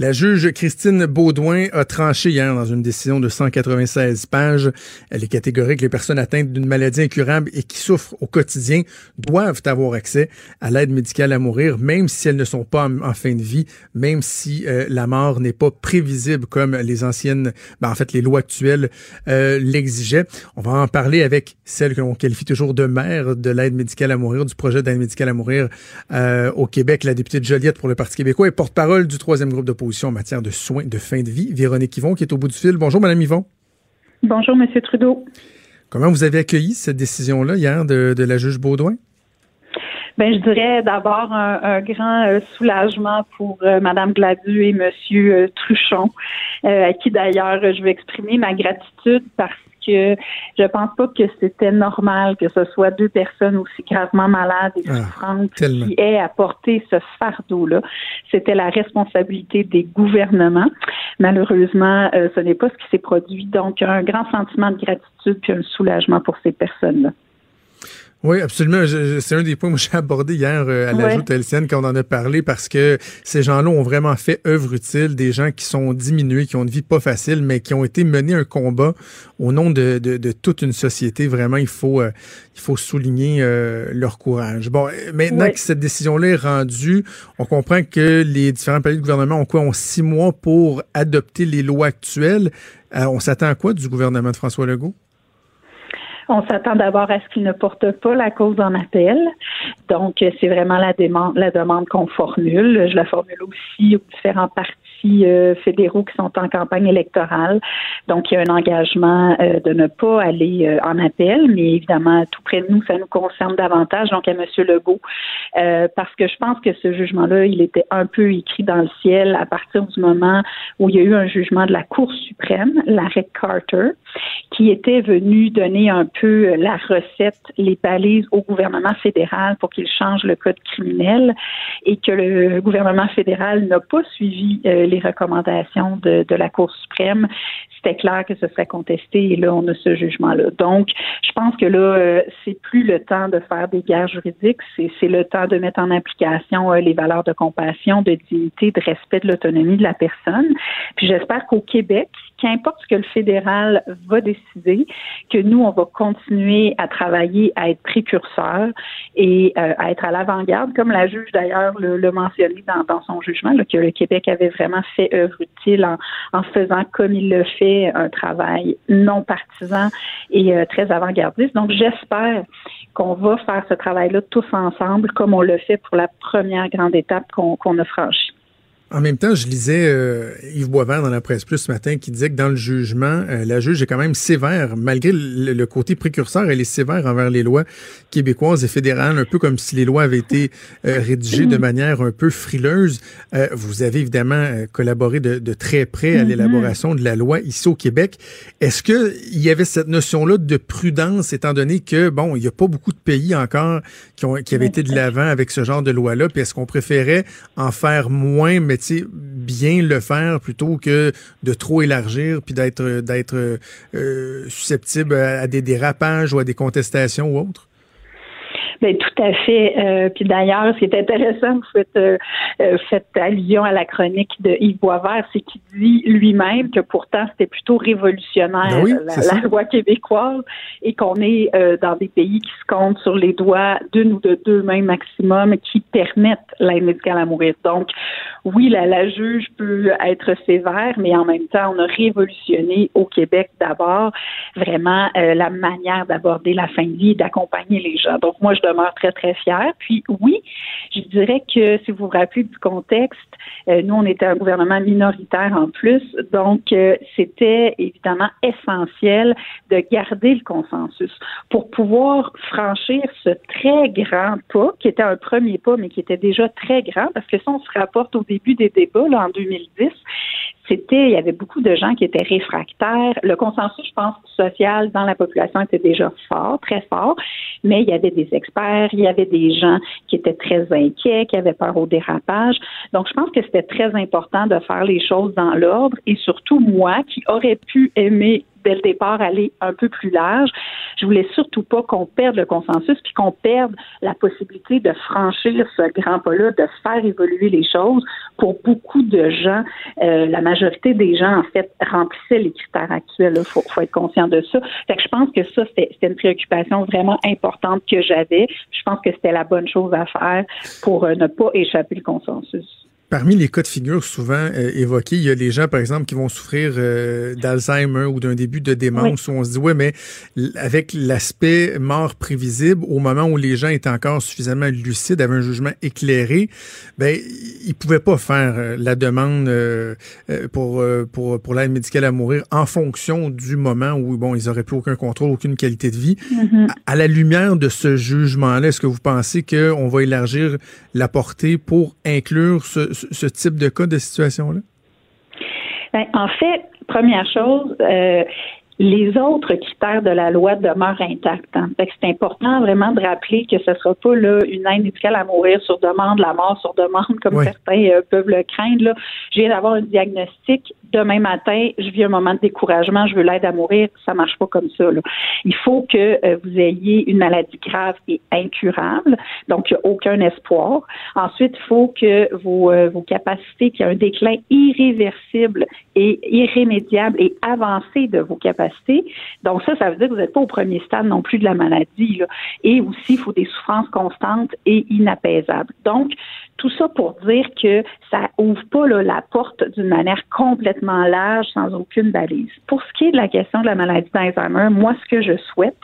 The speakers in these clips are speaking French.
La juge Christine Baudouin a tranché hier dans une décision de 196 pages. Elle est catégorique. Les personnes atteintes d'une maladie incurable et qui souffrent au quotidien doivent avoir accès à l'aide médicale à mourir, même si elles ne sont pas en, fin de vie, même si euh, la mort n'est pas prévisible comme les anciennes, ben, en fait, les lois actuelles euh, l'exigeaient. On va en parler avec celle que l'on qualifie toujours de mère de l'aide médicale à mourir, du projet d'aide médicale à mourir euh, au Québec, la députée de Joliette pour le Parti québécois et porte-parole du troisième groupe d'opposition en matière de soins de fin de vie. Véronique Yvon, qui est au bout du fil. Bonjour, Madame Yvon. Bonjour, Monsieur Trudeau. Comment vous avez accueilli cette décision-là hier de, la juge Baudouin? Ben, je dirais d'abord un, grand euh, soulagement pour euh, Madame Gladu et Monsieur euh, Truchon, à qui d'ailleurs je veux exprimer ma gratitude parce que je pense pas que c'était normal que ce soit deux personnes aussi gravement malades et ah, souffrantes qui aient à porter ce fardeau-là. C'était la responsabilité des gouvernements. Malheureusement, euh, ce n'est pas ce qui s'est produit. Donc, un grand sentiment de gratitude puis un soulagement pour ces personnes-là. Oui, absolument. C'est un des points que j'ai abordé hier euh, à la ouais. quand on en a parlé parce que ces gens-là ont vraiment fait œuvre utile, des gens qui sont diminués, qui ont une vie pas facile, mais qui ont été menés un combat au nom de, de, toute une société. Vraiment, il faut, euh, il faut souligner euh, leur courage. Bon, maintenant que cette décision-là est rendue, on comprend que les différents pays de gouvernement ont quoi? Ont six mois pour adopter les lois actuelles. on s'attend à quoi du gouvernement de François Legault? On s'attend d'abord à ce qu'il ne porte pas la cause en appel. Donc, c'est vraiment la demande, qu'on formule. Je la formule aussi aux différents partis euh, fédéraux qui sont en campagne électorale. Donc, il y a un engagement euh, de ne pas aller euh, en appel, mais évidemment, tout près de nous, ça nous concerne davantage, donc à M. Legault, parce que je pense que ce jugement-là, il était un peu écrit dans le ciel à partir du moment où il y a eu un jugement de la Cour suprême, l'arrêt Carter, qui était venu donner un peu la recette, les balises au gouvernement fédéral pour qu'il change le code criminel et que le gouvernement fédéral n'a pas suivi les recommandations de, la Cour suprême, c'était clair que ce serait contesté et là, on a ce jugement-là. Donc, je pense que là, euh, c'est plus le temps de faire des guerres juridiques, c'est le temps de mettre en application euh, les valeurs de compassion, de dignité, de respect de l'autonomie de la personne. Puis j'espère qu'au Québec, qu'importe ce que le fédéral va décider, que nous, on va continuer à travailler, à être précurseurs et euh, à être à l'avant-garde, comme la juge d'ailleurs l'a mentionné dans, dans, son jugement, là, que le Québec avait vraiment fait œuvre utile en, en faisant comme il le fait un travail non partisan et euh, très avant-gardiste. Donc j'espère qu'on va faire ce travail-là tous ensemble, comme on le fait pour la première grande étape qu'on a franchie. En même temps, je lisais euh, Yves Boisvert dans la presse plus ce matin qui disait que dans le jugement, euh, la juge est quand même sévère, malgré le, côté précurseur, elle est sévère envers les lois québécoises et fédérales, un peu comme si les lois avaient été euh, rédigées de manière un peu frileuse. vous avez évidemment collaboré de, de, très près à mm-hmm. l'élaboration de la loi ici au Québec. Est-ce que il y avait cette notion-là de prudence, étant donné que bon, il n'y a pas beaucoup de pays encore qui, ont, qui avaient été de l'avant avec ce genre de loi-là, puis est-ce qu'on préférait en faire moins, mais bien le faire plutôt que de trop élargir puis d'être d'être euh, susceptible à des dérapages ou à des contestations ou autres? Ben, tout à fait. Euh, puis d'ailleurs, ce qui est intéressant, vous faites, euh, euh, faites allusion à la chronique de Yves Boisvert, c'est qu'il dit lui-même que pourtant c'était plutôt révolutionnaire ben la, loi québécoise et qu'on est dans des pays qui se comptent sur les doigts d'une ou de deux mains maximum qui permettent l'aide médicale à mourir. Donc, oui, la, la juge peut être sévère, mais en même temps, on a révolutionné au Québec d'abord vraiment la manière d'aborder la fin de vie et d'accompagner les gens. Donc, moi, je demeure très, très fière. Puis oui, je dirais que si vous vous rappelez du contexte, euh, nous, on était un gouvernement minoritaire en plus, donc euh, c'était évidemment essentiel de garder le consensus pour pouvoir franchir ce très grand pas, qui était un premier pas, mais qui était déjà très grand, parce que si on se rapporte au début des débats, là, en 2010, c'était, il y avait beaucoup de gens qui étaient réfractaires. Le consensus, je pense, social dans la population était déjà fort, très fort, mais il y avait des experts, il y avait des gens qui étaient très inquiets, qui avaient peur au dérapage. Donc, je pense que c'était très important de faire les choses dans l'ordre et surtout moi qui aurais pu aimer dès le départ aller un peu plus large. Je voulais surtout pas qu'on perde le consensus puis qu'on perde la possibilité de franchir ce grand pas-là, de faire évoluer les choses. Pour beaucoup de gens, euh, la majorité des gens, en fait, remplissaient les critères actuels. Il faut, faut, être conscient de ça. Fait que je pense que ça, c'était une préoccupation vraiment importante que j'avais. Je pense que c'était la bonne chose à faire pour euh, ne pas échapper le consensus. Parmi les cas de figure souvent euh, évoqués, il y a les gens, par exemple, qui vont souffrir euh, d'Alzheimer ou d'un début de démence où on se dit, ouais, mais avec l'aspect mort prévisible, au moment où les gens étaient encore suffisamment lucides, avaient un jugement éclairé, ben, ils pouvaient pas faire euh, la demande pour, pour, pour l'aide médicale à mourir en fonction du moment où, bon, ils auraient plus aucun contrôle, aucune qualité de vie. Mm-hmm. à, à, la lumière de ce jugement-là, est-ce que vous pensez qu'on va élargir la portée pour inclure ce, ce type de cas, de situation-là? Ben, en fait, première chose, euh, les autres critères de la loi demeurent intacts. Hein. c'est important vraiment de rappeler que ce ne sera pas là, une aide médicale à mourir sur demande, la mort sur demande, comme certains euh, peuvent le craindre. Là. Je viens d'avoir un diagnostic. Demain matin, je vis un moment de découragement, je veux l'aide à mourir. Ça marche pas comme ça. Là. Il faut que euh, vous ayez une maladie grave et incurable, donc il n'y a aucun espoir. Ensuite, il faut que vos, euh, vos capacités, qu'il y ait un déclin irréversible et irrémédiable et avancé de vos capacités donc ça, ça veut dire que vous n'êtes pas au premier stade non plus de la maladie. Et aussi, il faut des souffrances constantes et inapaisables. Tout ça pour dire que ça ouvre pas la porte d'une manière complètement large, sans aucune balise. Pour ce qui est de la question de la maladie d'Alzheimer, moi, ce que je souhaite,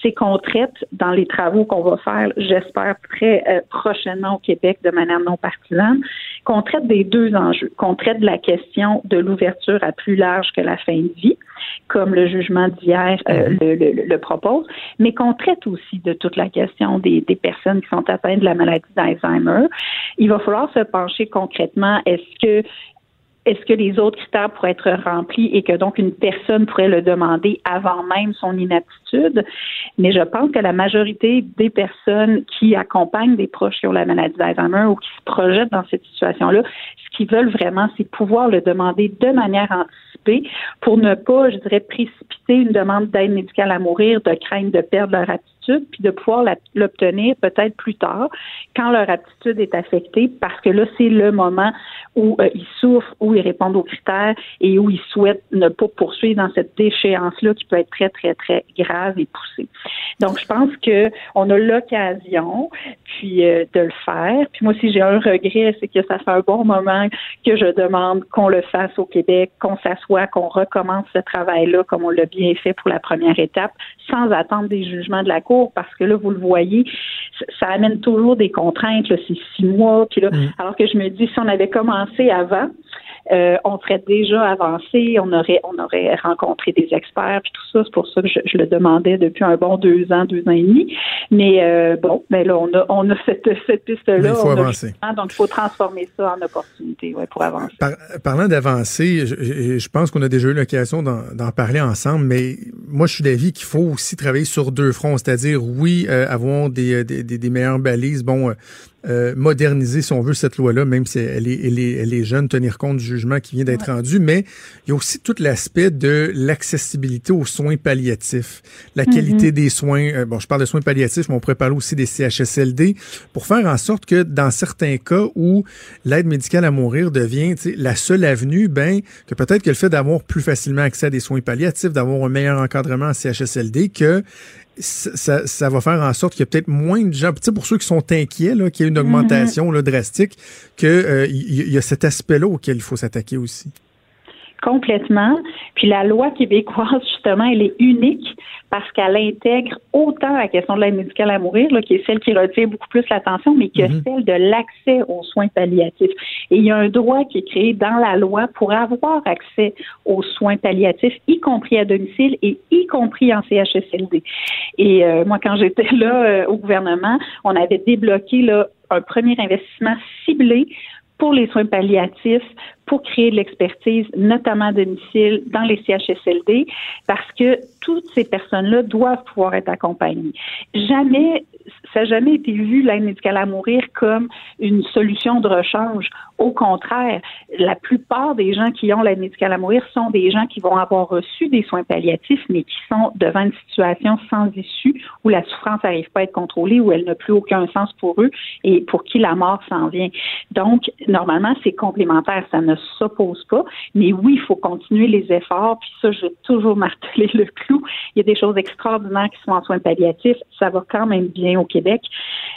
c'est qu'on traite dans les travaux qu'on va faire, j'espère très euh, prochainement au Québec de manière non partisane, qu'on traite des deux enjeux, qu'on traite de la question de l'ouverture à plus large que la fin de vie, comme le jugement d'hier euh, mhm. le, le, propose, mais qu'on traite aussi de toute la question des, des personnes qui sont atteintes de la maladie d'Alzheimer. Il va falloir se pencher concrètement. Est-ce que est-ce que les autres critères pourraient être remplis et que donc une personne pourrait le demander avant même son inaptitude? Mais je pense que la majorité des personnes qui accompagnent des proches qui ont la maladie d'Alzheimer ou qui se projettent dans cette situation-là, ce qu'ils veulent vraiment, c'est pouvoir le demander de manière anticipée pour ne pas, je dirais, précipiter une demande d'aide médicale à mourir de crainte de perdre leur aptitude puis de pouvoir l'obtenir peut-être plus tard, quand leur aptitude est affectée, parce que là, c'est le moment où euh, ils souffrent, où ils répondent aux critères et où ils souhaitent ne pas poursuivre dans cette déchéance-là qui peut être très, très, très grave et poussée. Donc, je pense que on a l'occasion, puis euh, de le faire. Puis moi, si j'ai un regret, c'est que ça fait un bon moment que je demande qu'on le fasse au Québec, qu'on s'assoie, qu'on recommence ce travail-là comme on l'a bien fait pour la première étape, sans attendre des jugements de la Cour parce que là, vous le voyez, ça amène toujours des contraintes, c'est six mois, puis là, mm. alors que je me dis, si on avait commencé avant, euh, on serait déjà avancé, on aurait, on aurait rencontré des experts, puis tout ça. C'est pour ça que je, le demandais depuis un bon deux ans, deux ans et demi. Mais euh, bon, mais là, on a, on a cette, cette piste-là. Il faut avancer. donc, il faut transformer ça en opportunité ouais, pour avancer. parlant d'avancer, je, je, pense qu'on a déjà eu l'occasion d'en parler ensemble, mais moi, je suis d'avis qu'il faut aussi travailler sur deux fronts, c'est-à-dire, oui, euh, avoir des, des, des, meilleures balises, bon, euh, moderniser, si on veut, cette loi-là, même si elle est, elle, est, elle est, jeune, tenir compte du jugement qui vient d'être rendu, mais il y a aussi tout l'aspect de l'accessibilité aux soins palliatifs, la qualité mm-hmm. des soins. Euh, bon, je parle de soins palliatifs, mais on pourrait parler aussi des CHSLD, pour faire en sorte que dans certains cas où l'aide médicale à mourir devient la seule avenue, ben que peut-être que le fait d'avoir plus facilement accès à des soins palliatifs, d'avoir un meilleur encadrement en CHSLD, que ça, ça, va faire en sorte qu'il y a peut-être moins de gens, pour ceux qui sont inquiets, qu'il y ait une augmentation là, drastique, qu'il euh, y, a cet aspect-là auquel il faut s'attaquer aussi. Complètement. Puis la loi québécoise, justement, elle est unique parce qu'elle intègre autant la question de l'aide médicale à mourir, là, qui est celle qui retire beaucoup plus l'attention, mais que mhm. celle de l'accès aux soins palliatifs. Et il y a un droit qui est créé dans la loi pour avoir accès aux soins palliatifs, y compris à domicile et y compris en CHSLD. Et euh, moi, quand j'étais là euh, au gouvernement, on avait débloqué là, un premier investissement ciblé pour les soins palliatifs pour créer de l'expertise, notamment à domicile, dans les CHSLD, parce que toutes ces personnes-là doivent pouvoir être accompagnées. Jamais ça n'a jamais été vu, l'aide médicale à mourir, comme une solution de rechange. Au contraire, la plupart des gens qui ont l'aide médicale à mourir sont des gens qui vont avoir reçu des soins palliatifs, mais qui sont devant une situation sans issue où la souffrance n'arrive pas à être contrôlée, où elle n'a plus aucun sens pour eux et pour qui la mort s'en vient. Donc, normalement, c'est complémentaire, ça ne s'oppose pas. Mais oui, il faut continuer les efforts. Puis ça, je vais toujours marteler le clou. Il y a des choses extraordinaires qui sont en soins palliatifs. Ça va quand même bien au Québec.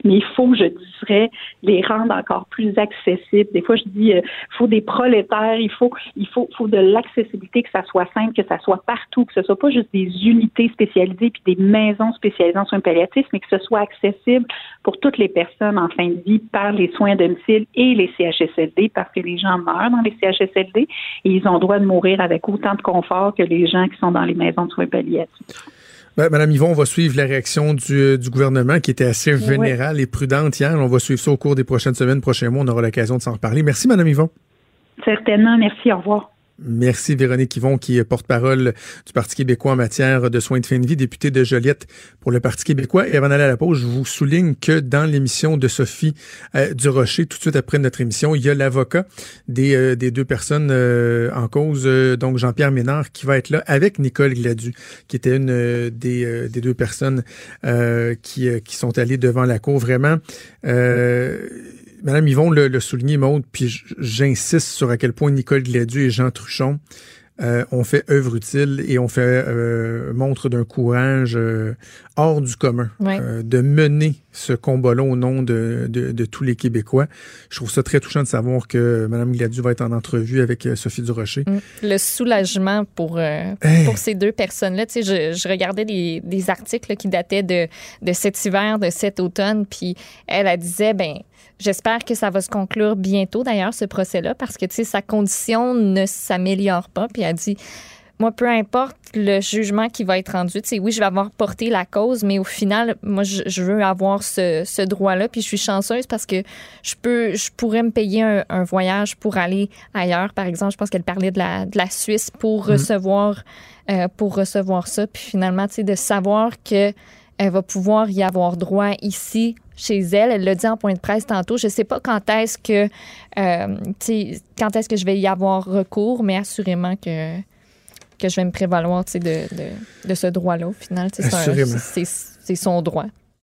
Mais il faut, je dirais, les rendre encore plus accessibles. Des fois, je dis, il euh, faut des prolétaires, il faut, il faut, faut de l'accessibilité, que ça soit simple, que ça soit partout, que ce soit pas juste des unités spécialisées puis des maisons spécialisées en soins palliatifs, mais que ce soit accessible pour toutes les personnes en fin de vie par les soins à domicile et les CHSLD, parce que les gens meurent dans les CHSLD et ils ont droit de mourir avec autant de confort que les gens qui sont dans les maisons de soins palliatifs. Ben, Madame Yvon, on va suivre la réaction du, euh, du gouvernement qui était assez générale et prudente hier. On va suivre ça au cours des prochaines semaines, prochains mois. On aura l'occasion de s'en reparler. Merci, Madame Yvon. Certainement. Merci. Au revoir. Merci Véronique Yvon, qui est porte-parole du Parti québécois en matière de soins de fin de vie, députée de Joliette pour le Parti québécois. Et avant d'aller à la pause, je vous souligne que dans l'émission de Sophie euh, Durocher, tout de suite après notre émission, il y a l'avocat des, euh, des deux personnes euh, en cause, donc Jean-Pierre Ménard, qui va être là avec Nicole Gladu, qui était une des, des deux personnes qui, qui sont allées devant la cour. Vraiment, Madame Yvon le, le souligné, Maude, puis j'insiste sur à quel point Nicole Gladu et Jean Truchon euh, ont fait œuvre utile et ont fait euh, montre d'un courage euh, hors du commun de mener ce combat-là au nom de, de, tous les Québécois. Je trouve ça très touchant de savoir que Mme Gladu va être en entrevue avec Sophie Durocher. Mm. Le soulagement pour, pour ces deux personnes-là. Tu sais, je, je regardais des, des articles qui dataient de, de cet hiver, de cet automne, puis elle, elle disait, ben J'espère que ça va se conclure bientôt, d'ailleurs, ce procès-là, parce que, tu sais, sa condition ne s'améliore pas. Puis elle dit, moi, peu importe le jugement qui va être rendu, tu sais, oui, je vais avoir porté la cause, mais au final, moi, je, veux avoir ce, droit-là. Puis je suis chanceuse parce que je peux, je pourrais me payer un, voyage pour aller ailleurs. Par exemple, je pense qu'elle parlait de la, de la Suisse pour mhm. recevoir, euh, pour recevoir ça. Puis finalement, tu sais, de savoir que elle va pouvoir y avoir droit ici chez elle. Elle l'a dit en point de presse tantôt. Je ne sais pas quand est-ce que euh, quand est-ce que je vais y avoir recours, mais assurément que, que je vais me prévaloir de, de, de, ce droit-là au final. C'est son droit.